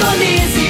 Indonésia.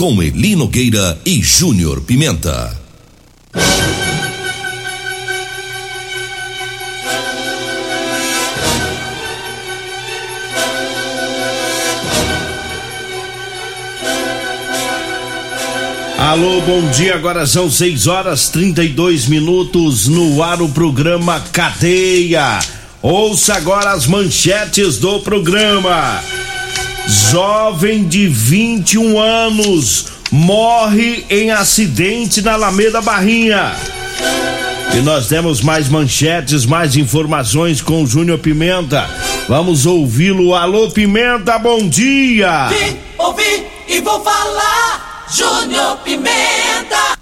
com Eli Nogueira e Júnior Pimenta. Alô, bom dia. Agora são 6 horas 32 minutos no ar o programa Cadeia. Ouça agora as manchetes do programa. Jovem de 21 anos morre em acidente na Alameda Barrinha. E nós temos mais manchetes, mais informações com o Júnior Pimenta. Vamos ouvi-lo. Alô, Pimenta, bom dia. Vim, ouvi e vou falar. Júnior Pimenta.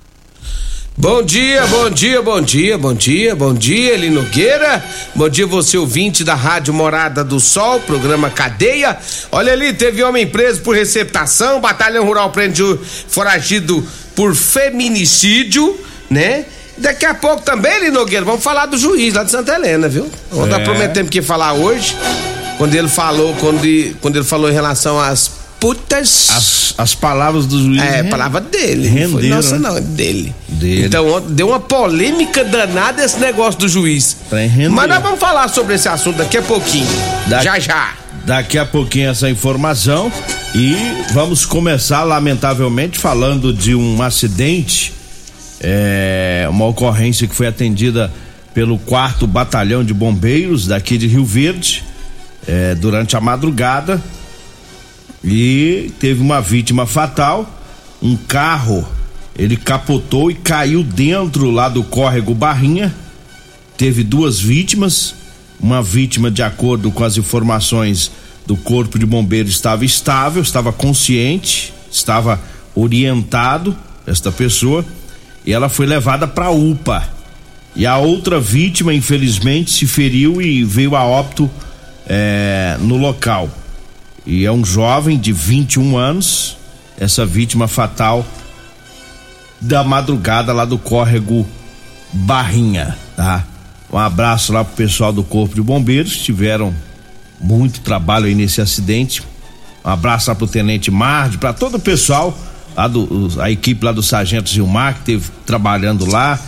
Bom dia, bom dia, bom dia, bom dia, bom dia, Eli Nogueira. Bom dia, você ouvinte da Rádio Morada do Sol, programa Cadeia. Olha ali, teve homem preso por receptação, Batalhão Rural prende foragido por feminicídio, né? Daqui a pouco também, Eli Nogueira, vamos falar do juiz lá de Santa Helena, viu? Nós É. prometemos que falar hoje, quando ele falou, quando, quando ele falou em relação às putas. As, as palavras do juiz. É, né? palavra dele. não foi Renderam, nossa, né? não, é dele. Dele. Então, deu uma polêmica danada esse negócio do juiz. Mas nós vamos falar sobre esse assunto daqui a pouquinho. Da- Já, já. Daqui a pouquinho essa informação e vamos começar, lamentavelmente, falando de um acidente, é, uma ocorrência que foi atendida pelo quarto batalhão de bombeiros daqui de Rio Verde é, durante a madrugada e teve uma vítima fatal, um carro, ele capotou e caiu dentro lá do córrego Barrinha, teve duas vítimas. Uma vítima, de acordo com as informações do Corpo de Bombeiros, estava estável, estava consciente, estava orientado, esta pessoa, e ela foi levada para UPA. E a outra vítima, infelizmente, se feriu e veio a óbito eh, no local. E é um jovem de 21 anos, essa vítima fatal da madrugada lá do córrego Barrinha, tá? Um abraço lá pro pessoal do Corpo de Bombeiros, tiveram muito trabalho aí nesse acidente. Um abraço lá pro Tenente Marde, para todo o pessoal, lá do, a equipe lá do Sargento Gilmar, que esteve trabalhando lá,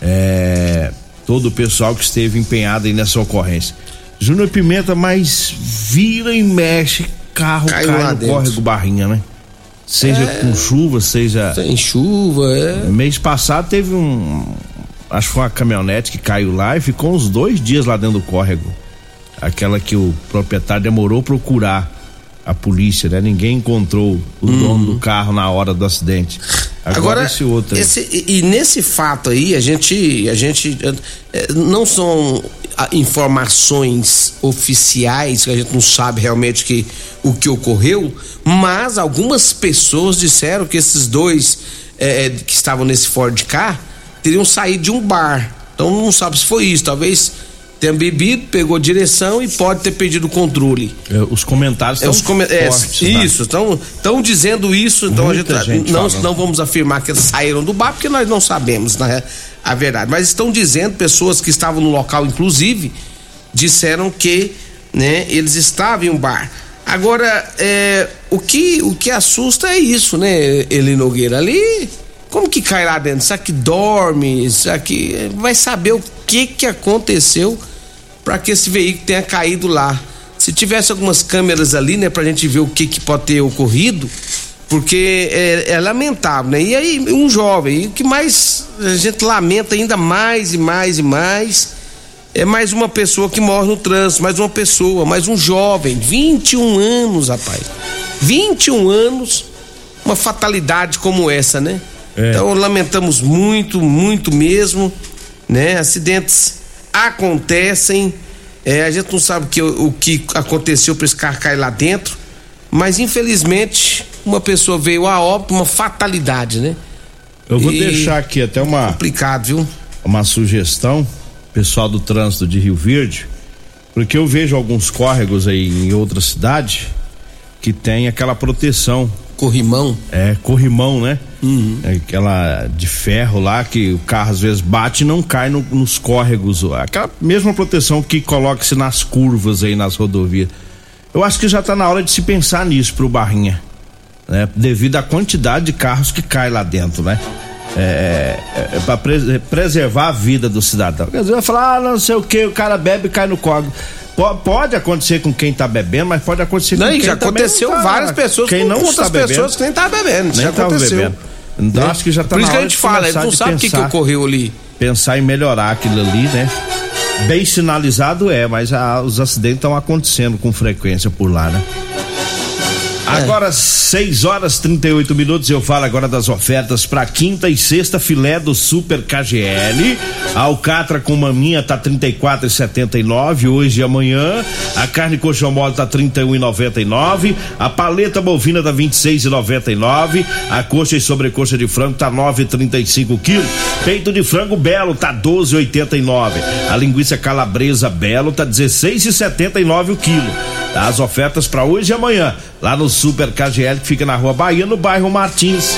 é, todo o pessoal que esteve empenhado aí nessa ocorrência. Júnior Pimenta, mas vira e mexe, carro Caiu cai no córrego Barrinha, né? Seja com chuva, seja. Tem chuva, é. Mês passado teve um. Acho que foi uma caminhonete que caiu lá e ficou uns dois dias lá dentro do córrego. Aquela que o proprietário demorou procurar a polícia, né? Ninguém encontrou o dono do carro na hora do acidente. Agora, esse outro esse- e, nesse fato aí, a gente, a gente eh, não são informações oficiais que a gente não sabe realmente que o que ocorreu, mas algumas pessoas disseram que esses dois eh, que estavam nesse Ford Car teriam saído de um bar. Então não sabe se foi isso, talvez tenha bebido, pegou direção e pode ter perdido o controle. É, os comentários É, estão os come- é, fortes, tá? isso, estão dizendo isso, então Muita a gente, gente não, falando. não vamos afirmar que eles saíram do bar, porque nós não sabemos né, a verdade. Mas estão dizendo, pessoas que estavam no local, inclusive, disseram que né, eles estavam em um bar. Agora, é, o, que, o que assusta é isso, né, Eli Nogueira? Ali, como que cai lá dentro? Será que dorme? Será que. Vai saber o que, que aconteceu para que esse veículo tenha caído lá. Se tivesse algumas câmeras ali, né, pra gente ver o que, que pode ter ocorrido, porque é, é lamentável, né? E aí, um jovem, e o que mais a gente lamenta ainda mais e mais e mais é mais uma pessoa que morre no trânsito, mais uma pessoa, mais um jovem, 21 anos, rapaz. 21 anos, uma fatalidade como essa, né? É. Então lamentamos muito, muito mesmo, né? Acidentes acontecem, é, a gente não sabe o que, o que aconteceu para esse carro cair lá dentro, mas infelizmente uma pessoa veio a óbito, uma fatalidade, né? Eu vou E- deixar aqui até uma, Complicado, viu? uma sugestão, pessoal do trânsito de Rio Verde, porque eu vejo alguns córregos aí em outra cidade que tem aquela proteção, Corrimão. é corrimão, né? Uhum. É aquela de ferro lá que o carro às vezes bate e não cai no- nos córregos. Aquela mesma proteção que coloca-se nas curvas aí nas rodovias. Eu acho que já tá na hora de se pensar nisso pro Barrinha, né? Devido à quantidade de carros que cai lá dentro, né? É, é, é para preservar a vida do cidadão. Quer dizer, vai falar, ah, não sei o que, o cara bebe e cai no córrego. Po- Pode acontecer com quem tá bebendo, mas pode acontecer Não, com quem já aconteceu não tá, várias pessoas quem com não outras bebendo. pessoas que nem tá bebendo. Nem já tava aconteceu. bebendo. Então Né? acho que já tá Por isso que a gente fala, a começar não sabe o que, que ocorreu ali. pensar em melhorar aquilo ali, né? Bem sinalizado é, mas ah, os acidentes estão acontecendo com frequência por lá, né? Agora, 6 horas 38 minutos, eu falo agora das ofertas para quinta e sexta filé do Super KGL. A alcatra com maminha tá 34,79 hoje e amanhã. A carne coxão mole tá 31,99. A paleta bovina tá 26,99. A coxa e sobrecoxa de frango tá 9,35 quilos. Peito de frango belo tá 12,89. A linguiça calabresa belo tá 16,79 o quilo. As ofertas para hoje e amanhã, lá no Super KGL, que fica na Rua Bahia, no bairro Martins.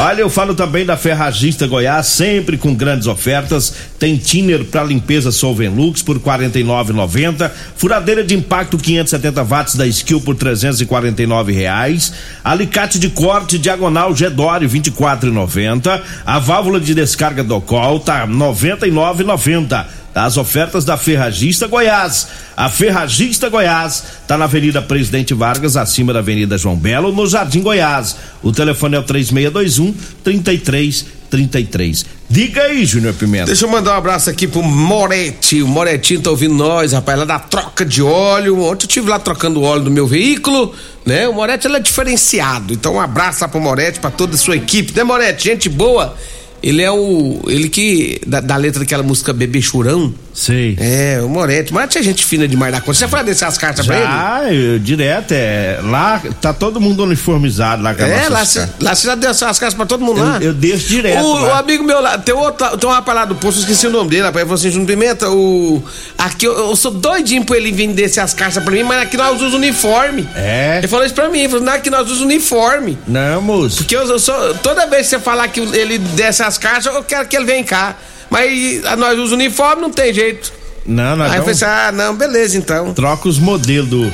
Olha, eu falo também da Ferragista Goiás, sempre com grandes ofertas. Tem thinner para limpeza Solvenlux por R$ 49,90. Furadeira de impacto 570 watts da Skill por 349 reais. Alicate de corte diagonal Gedore 24,90. A válvula de descarga do Col tá 99,90. As ofertas da Ferragista Goiás. A Ferragista Goiás está na Avenida Presidente Vargas, acima da Avenida João Belo, no Jardim Goiás. O telefone é o 3621 3333. Diga aí, Júnior Pimenta. Deixa eu mandar um abraço aqui pro Moretti. O Moretinho tá ouvindo nós, rapaz, lá da troca de óleo. Ontem eu tive lá trocando o óleo do meu veículo, né? O Moretti ele é diferenciado. Então um abraço lá pro Moretti, pra toda a sua equipe, né, Moretti? Gente boa. Ele é o. Ele que. Da, da letra daquela música Bebê Churão. Sei. É, o Moretti. Moretti é gente fina demais da conta. Você já foi descer as cartas pra ele? Já, eu, direto, é. Lá tá todo mundo uniformizado lá a É, lá, escala. cê- lá você já deu as cartas pra todo mundo Eu- lá? eu deixo direto O, o amigo meu lá, tem outro, tem um rapaz lá do posto, eu esqueci o nome dele, rapaz, ele falou assim, Júnior Pimenta, o... Aqui eu, eu sou doidinho pra ele vir descer as cartas pra mim, mas aqui nós usamos uniforme. É. Ele falou isso pra mim, ele falou, não, aqui nós usamos uniforme. Não, moço. Porque eu, eu sou, toda vez que você falar que ele desce as cartas, eu quero que ele venha cá. Mas a- nós usamos uniforme, não tem jeito. Não, nós Aí eu falei assim, ah, não, beleza então. troca os modelos do,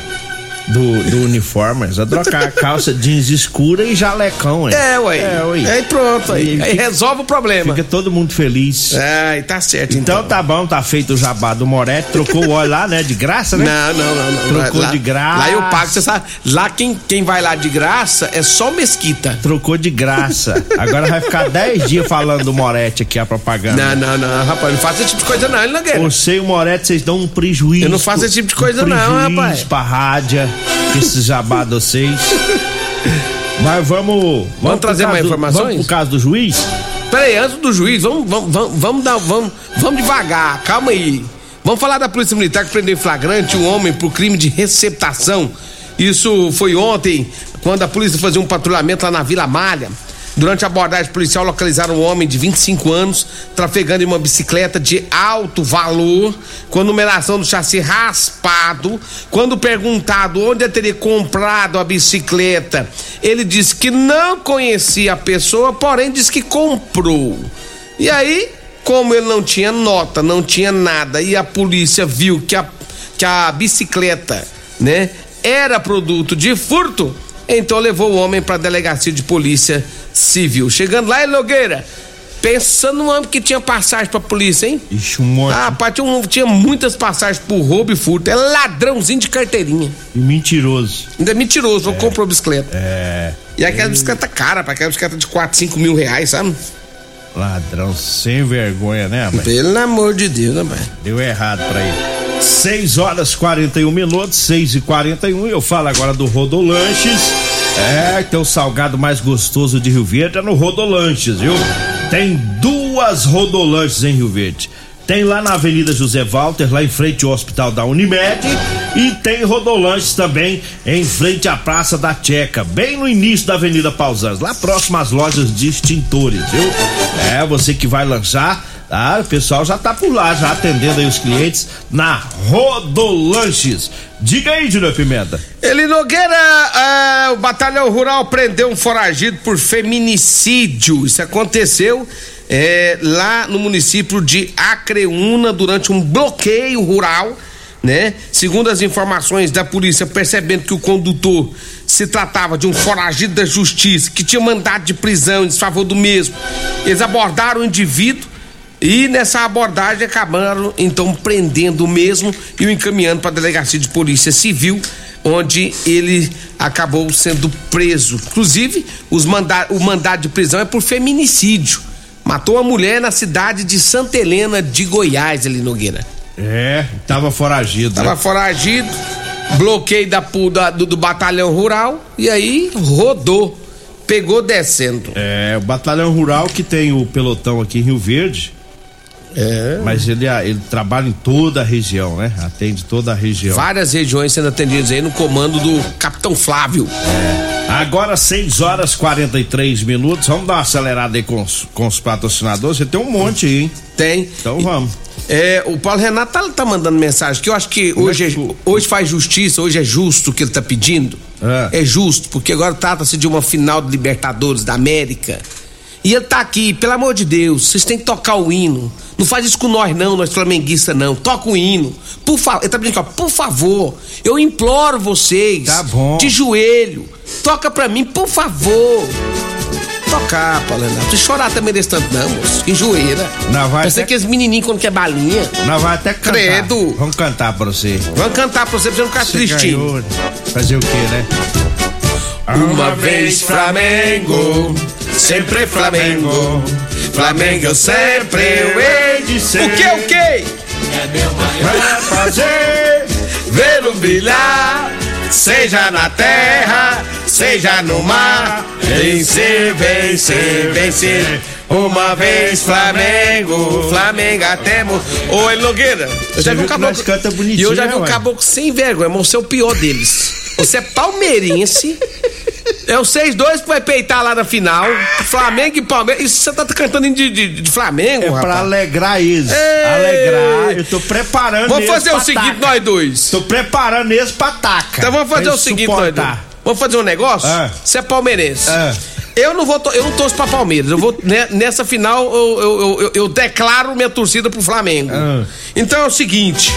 do, do uniforme. Já trocar a calça jeans escura e jalecão, hein? É, ué. É, ué. Aí pronto, aí, aí resolve o problema. Fica todo mundo feliz. Ai, tá certo Então então. tá bom, tá feito o jabá do Moretti, trocou o óleo lá, né? De graça, né? Não, não, não, não. Trocou lá, de graça. Lá eu pago, você sabe. Lá quem, quem vai lá de graça é só Mesquita. Trocou de graça. Agora vai ficar 10 dias falando do Moretti aqui, a propaganda. Não, não, não, rapaz, não faça esse tipo de coisa não, ele não quer. Você e o Moretti, vocês dão um prejuízo. Eu não faço esse tipo de coisa um não, prejuízo rapaz. pra rádio, esse jabá de vocês. Mas vamos. Vamos, pro trazer mais do- informações? Vamos pro caso do juiz? Peraí, antes do juiz, vamos, vamos, vamos, vamos dar, vamos, vamos devagar, calma aí. Vamos falar da Polícia Militar que prendeu em flagrante um homem por crime de receptação. Isso foi ontem, quando a polícia fazia um patrulhamento lá na Vila Malha. Durante a abordagem policial, localizaram um homem de 25 anos trafegando em uma bicicleta de alto valor, com a numeração do chassi raspado. Quando perguntado onde teria comprado a bicicleta, ele disse que não conhecia a pessoa, porém disse que comprou. E aí, como ele não tinha nota, não tinha nada, e a polícia viu que a, que a bicicleta, né, era produto de furto, então levou o homem para a delegacia de polícia civil. Chegando lá em Nogueira, pensando no homem que tinha passagem pra polícia, hein? Ixi, um monte. Ah, rapaz, tinha, um- tinha muitas passagens por roubo e furto. É ladrãozinho de carteirinha. E mentiroso. Ainda é mentiroso, não comprou bicicleta. É. E aquela bicicleta cara, para aquela bicicleta de 4, 5 mil reais, sabe? Ladrão sem vergonha, né, rapaz? Pelo amor de Deus, né, pai? Deu errado pra ele. 6 horas 41 minutos, 6 e 41 Eu falo agora do Rodolanches. É, tem o salgado mais gostoso de Rio Verde é no Rodolanches, viu? Tem duas Rodolanches em Rio Verde. Tem lá na Avenida José Walter, lá em frente ao Hospital da Unimed. E tem Rodolanches também em frente à Praça da Checa, bem no início da Avenida Pausanes, lá próximo às lojas de extintores, viu? É, você que vai lanchar, ah, o pessoal já tá por lá, já atendendo aí os clientes na Rodolanches. Diga aí, Júnior Pimenta. Ele Nogueira, ah, o batalhão rural prendeu um foragido por feminicídio. Isso aconteceu eh, lá no município de Acreúna durante um bloqueio rural, né? Segundo as informações da polícia, percebendo que o condutor se tratava de um foragido da justiça que tinha mandado de prisão em desfavor do mesmo, eles abordaram o indivíduo e nessa abordagem acabaram então prendendo o mesmo e o encaminhando para a delegacia de polícia civil, onde ele acabou sendo preso. Inclusive, os manda o mandado de prisão é por feminicídio. Matou uma mulher na cidade de Santa Helena de Goiás, ali Nogueira. É, tava foragido. Tava né? foragido, bloqueio da, da- do, do batalhão rural e aí rodou, pegou descendo. É, o batalhão rural que tem o pelotão aqui em Rio Verde. É. Mas ele, ele trabalha em toda a região, né? Atende toda a região. Várias regiões sendo atendidas aí no comando do Capitão Flávio. Agora 6 horas 43 minutos. Vamos dar uma acelerada aí com os, com os patrocinadores. Você tem um monte aí, hein? Tem. Então vamos. É, o Paulo Renato tá, tá mandando mensagem que eu acho que hoje, é é- que- hoje faz justiça, hoje é justo o que ele tá pedindo. É. É, justo, porque agora trata-se de uma final de Libertadores da América. E ele tá aqui, pelo amor de Deus, vocês têm que tocar o hino. Não faz isso com nós, não, nós flamenguistas, não. Toca o hino. Por favor, ele tá pedindo aqui, ó, por favor, eu imploro vocês. Tá bom. De joelho. Toca pra mim, por favor. Tocar, Paulo Renato. Não chorar também desse tanto, não, moço. Enjoeira. Não, vai Pensei até- que esse menininho quando quer balinha. Nós vamos até cantar. Credo. Vamos cantar pra você. Vamos cantar pra você, pra você não ficar Você tristinho. ganhou. Fazer o quê, né? Uma vez Flamengo, sempre Flamengo. Flamengo eu sempre eu hei de ser. O que, o que? Vai fazer. Ver o brilhar, seja na terra, seja no mar. Vencer, vencer, vencer. Uma vez Flamengo, Flamengo até mo... Ô, Elogueira, eu já Você vi um caboclo. E eu já vi né, um caboclo sem vergonha, mas você é o pior deles. Você é palmeirense. É o 6-2 que vai peitar lá na final. Flamengo e Palmeiras. Isso você tá cantando de, de, de Flamengo, É pra rapaz. alegrar eles. Ei! Alegrar. Eu tô preparando Vamos fazer pra o seguinte, taca. nós dois. Tô preparando eles pra taca. Então vamos fazer Pra o seguinte, nós dois. suportar. Vamos fazer um negócio? Ah. Você é palmeirense. Ah. Eu não vou, eu não torço pra Palmeiras. Eu vou né, nessa final eu, eu, eu, eu- declaro minha torcida pro Flamengo. Ah. Então é o seguinte,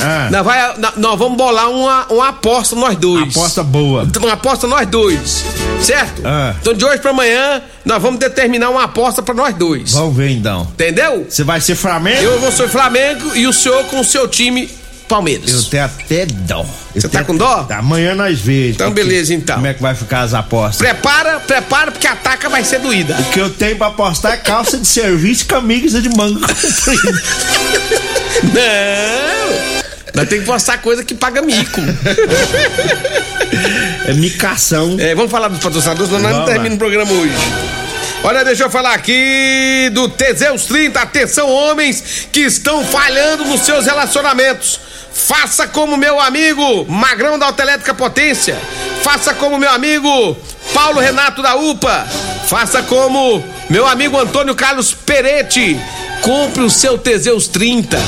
Ah, nós, vai, nós- vamos bolar uma, uma aposta nós dois. aposta boa. Uma aposta nós dois, certo? Ah. Então de hoje pra amanhã nós vamos determinar uma aposta pra nós dois. Vamos ver então. Entendeu? Você vai ser Flamengo? Eu vou ser Flamengo e o senhor com o seu time Palmeiras. Eu tenho até dó. Você tá com dó? Amanhã nós vemos. Então, beleza, então. Como é que vai ficar as apostas? Prepara, prepara, porque a taca vai ser doída. O que eu tenho pra apostar é calça de serviço e camisa de manga comprida. Não! Nós temos que postar coisa que paga mico. É micação. É, vamos falar dos patrocinadores, senão nós não terminamos o programa hoje. Olha, deixa eu falar aqui do Teseus 30. Atenção, homens que estão falhando nos seus relacionamentos. Faça como meu amigo Magrão da Autoelétrica Potência. Faça como meu amigo Paulo Renato da UPA. Faça como meu amigo Antônio Carlos Peretti. Compre o seu Teseus 30.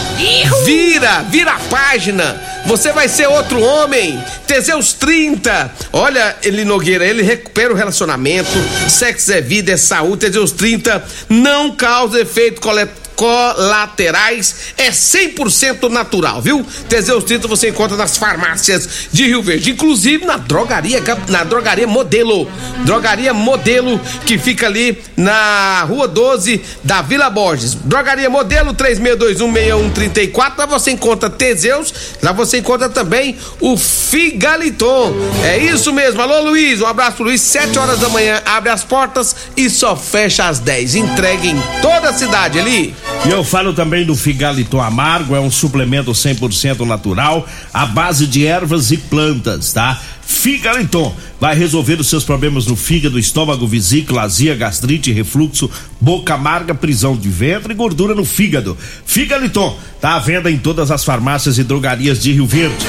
Vira, vira a página. Você vai ser outro homem. Teseus 30. Olha, ele Nogueira, ele recupera o relacionamento. Sexo é vida, é saúde. Teseus 30 não causa efeito coletivo colaterais é 100% natural, viu? Teseus 30 você encontra nas farmácias de Rio Verde, inclusive na drogaria na drogaria Modelo. Drogaria Modelo que fica ali na Rua 12 da Vila Borges. Drogaria Modelo 36216134. Lá você encontra Teseus, lá você encontra também o Figaliton. É isso mesmo. Alô Luiz, um abraço Luiz. 7 horas da manhã abre as portas e só fecha às 10. Entregue em toda a cidade ali. E eu falo também do Figaliton Amargo, é um suplemento 100% natural, à base de ervas e plantas, tá? Figaliton vai resolver os seus problemas no fígado, estômago, vesícula, azia, gastrite, refluxo, boca amarga, prisão de ventre e gordura no fígado. Figaliton tá à venda em todas as farmácias e drogarias de Rio Verde.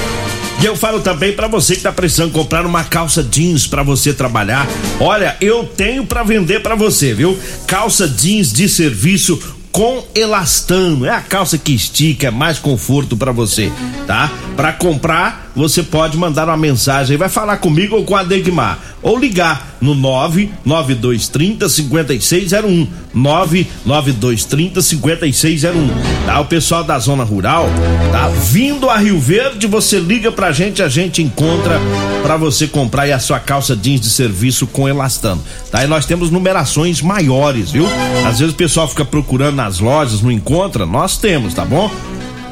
E eu falo também para você que tá precisando comprar uma calça jeans para você trabalhar. Olha, eu tenho para vender para você, viu? Calça jeans de serviço com elastano. É a calça que estica, é mais conforto para você, tá? Para comprar, você pode mandar uma mensagem, vai falar comigo ou com a Degmar, ou ligar no 99230 5601. 99230 5601. Tá? O pessoal da zona rural tá vindo a Rio Verde, você liga pra gente, a gente encontra para você comprar aí a sua calça jeans de serviço com elastano. Tá? E nós temos numerações maiores, viu? Às vezes o pessoal fica procurando nas lojas, não encontra, nós temos, tá bom?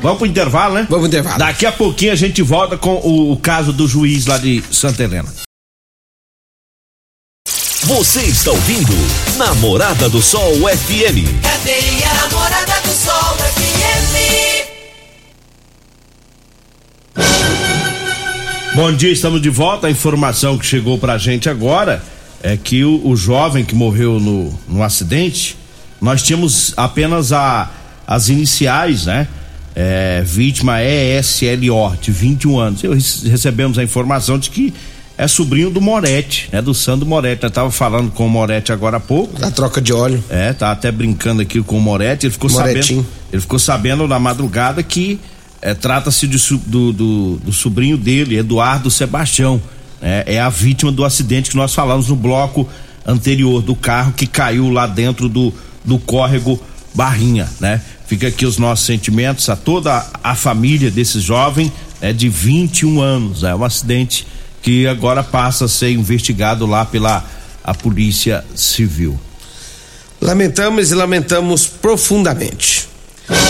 Vamos pro intervalo, né? Vamos pro intervalo. Daqui a pouquinho a gente volta com o, o caso do juiz lá de Santa Helena. Você está ouvindo Namorada do Sol FM. Cadeia Namorada do Sol FM. Bom dia, estamos de volta. A informação que chegou pra gente agora é que o, o jovem que morreu no, no acidente, nós tínhamos apenas a, as iniciais, né? É, vítima ESLO, de 21 anos. Eu, recebemos a informação de que é sobrinho do Moretti, né? Do Sandro Moretti. Eu tava falando com o Moretti agora há pouco. Da troca de óleo. É, tá até brincando aqui com o Moretti. Ele ficou Moretinho. sabendo. Ele ficou sabendo na madrugada que é, trata-se do, do, do sobrinho dele, Eduardo Sebastião. né? É, a vítima do acidente que nós falamos no bloco anterior do carro que caiu lá dentro do, do córrego Barrinha, né? Fica aqui os nossos sentimentos a toda a família desse jovem é de 21 anos. É um acidente que agora passa a ser investigado lá pela a Polícia Civil. Lamentamos e lamentamos profundamente.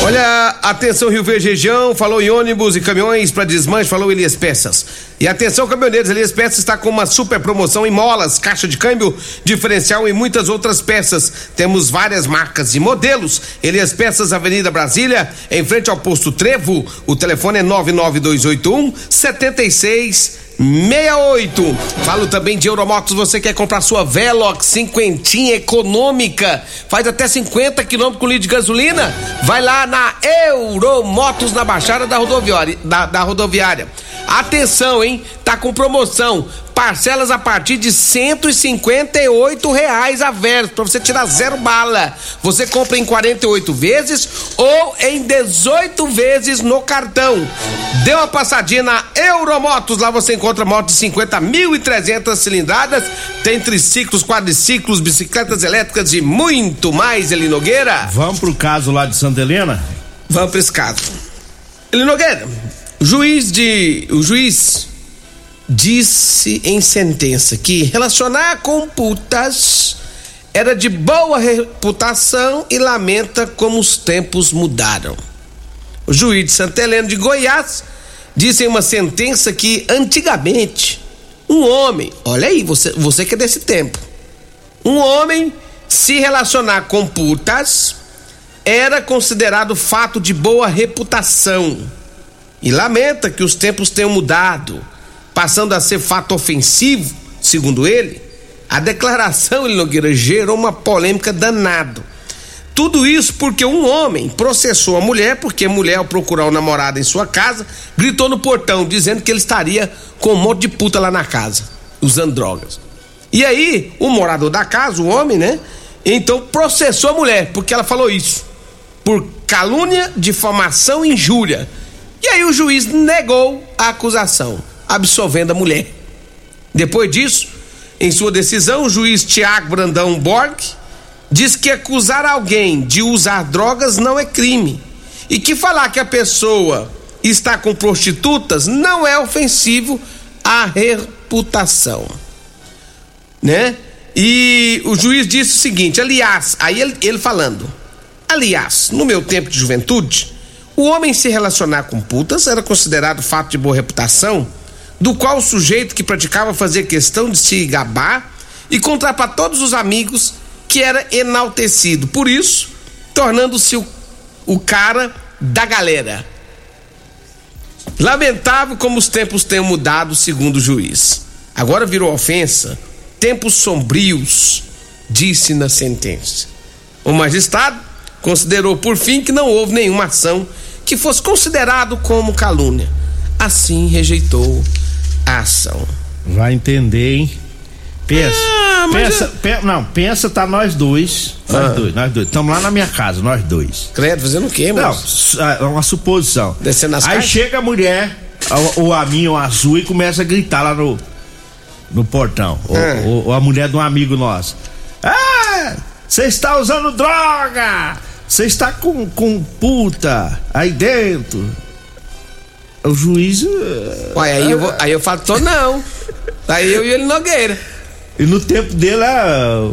Olha, atenção Rio Verde região, falou em ônibus e caminhões para desmanche, falou Elias Peças. E atenção caminhoneiros, Elias Peças está com uma super promoção em molas, caixa de câmbio, diferencial e muitas outras peças. Temos várias marcas e modelos. Elias Peças, Avenida Brasília, em frente ao posto Trevo. O telefone é 99281 76 68. Falo também de Euromotos, você quer comprar sua Velox cinquentinha econômica, faz até 50 quilômetros com litro de gasolina? Vai lá na Euromotos na Baixada da rodoviária, da, da rodoviária. Atenção, hein? Tá com promoção. Parcelas a partir de 158 reais a verso, pra você tirar zero bala. Você compra em 48 vezes ou em 18 vezes no cartão. Dê uma passadinha na Euromotos, lá você encontra motos de 50 mil e 300 cilindradas, tem triciclos, quadriciclos, bicicletas elétricas e muito mais, Eli Nogueira. Vamos pro caso lá de Santa Helena? Vamos para esse caso. Eli Nogueira, juiz de. O juiz disse em sentença que relacionar com putas era de boa reputação e lamenta como os tempos mudaram. O juiz de Santa Helena de Goiás disse em uma sentença que antigamente um homem, olha aí, você, você que é desse tempo, um homem se relacionar com putas era considerado fato de boa reputação. E lamenta que os tempos tenham mudado, passando a ser fato ofensivo, segundo ele. A declaração, ele Nogueira, gerou uma polêmica danado. Tudo isso porque um homem processou a mulher, porque a mulher, ao procurar o namorado em sua casa, gritou no portão, dizendo que ele estaria com um monte de puta lá na casa, usando drogas. E aí, o morador da casa, o homem, né? Então processou a mulher, porque ela falou isso. Por calúnia, difamação e injúria. E aí o juiz negou a acusação, absolvendo a mulher. Depois disso, em sua decisão, o juiz Tiago Brandão Borg diz que acusar alguém de usar drogas não é crime e que falar que a pessoa está com prostitutas não é ofensivo à reputação, né? E o juiz disse o seguinte, aliás, aí ele, ele falando, aliás, no meu tempo de juventude, o homem se relacionar com putas era considerado fato de boa reputação, do qual o sujeito que praticava fazia questão de se gabar e contar para todos os amigos que era enaltecido. Por isso, tornando-se o, o cara da galera. Lamentável como os tempos têm mudado, segundo o juiz. Agora virou ofensa. Tempos sombrios, disse na sentença. O magistrado considerou por fim que não houve nenhuma ação que fosse considerado como calúnia. Assim rejeitou ação. Vai entender, hein? Pensa. Ah, pensa, eu- pe- não, pensa, tá nós dois. Nós Ah. dois, nós dois. Estamos lá na minha casa, nós dois. Credo, fazendo o quê, Não, moço? su- é uma suposição. Descendo as Aí caixas? chega a mulher, o, o aminho azul, e começa a gritar lá no, no portão. O- Ah. o- a mulher de um amigo nosso. Ah! Você está usando droga! Você está com, com puta aí dentro. O juiz. eh, Ué, aí eu, vou, aí eu falo, tô não. Aí eu e ele Nogueira. E no tempo dele era,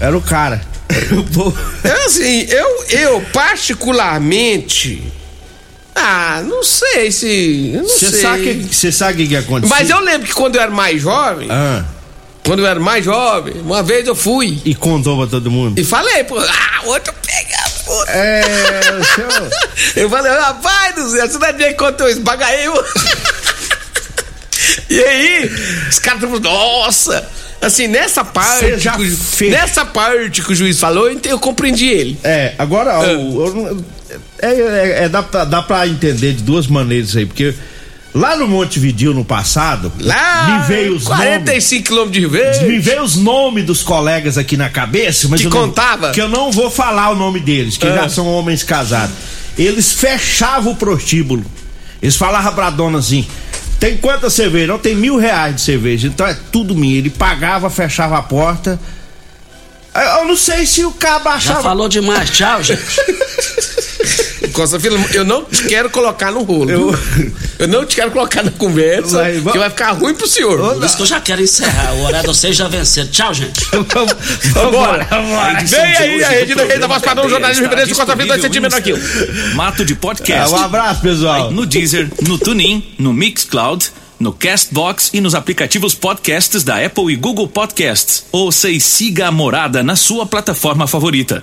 era o cara. Pô, É assim, eu, eu particularmente. Ah, não sei se. eu Você sabe o que, você sabe o que, que aconteceu? Mas eu lembro que quando eu era mais jovem, Ah, quando eu era mais jovem, uma vez eu fui e contou pra todo mundo. e falei, pô, ah, outro pega, É, senhor. Eu falei, rapaz do céu, você não é contou isso, bagaei eu. E aí, os caras estão falando, nossa, assim, nessa parte, já ju- fez- nessa parte que o juiz falou, eu compreendi ele. É, agora, Ah. é, é- é- dá, pra, dá pra entender de duas maneiras aí, porque lá no Montevideo no passado, Lá, me veio os nomes. 45 quilômetros de vez. Me veio os nomes dos colegas aqui na cabeça, mas Que eu não- contava? que eu não vou falar o nome deles, que Ah. já são homens casados. Eles fechavam o prostíbulo. Eles falavam pra dona assim: tem quantas cervejas? Não, tem mil reais de cerveja. Então é tudo minha. Ele pagava, fechava a porta. Eu não sei se o cabo Já achava. falou demais, tchau, gente. Costa Filho, eu não te quero colocar no rolo. Eu-? Eu não te quero colocar na conversa, Vai, vai- que vai ficar ruim pro senhor. Por isso que eu já quero encerrar. O horário de vocês já venceram. Tchau, gente. Vambora. vambora. Vem aí a rede da rede da voz padrão, jornalismo referência Costa Filho, dois centímetros aqui. Mato de É, podcast. um abraço, pessoal. No Deezer, no TuneIn, no Mixcloud, no Castbox e nos aplicativos podcasts da Apple e Google Podcasts. Ouça e siga a Morada na sua plataforma favorita.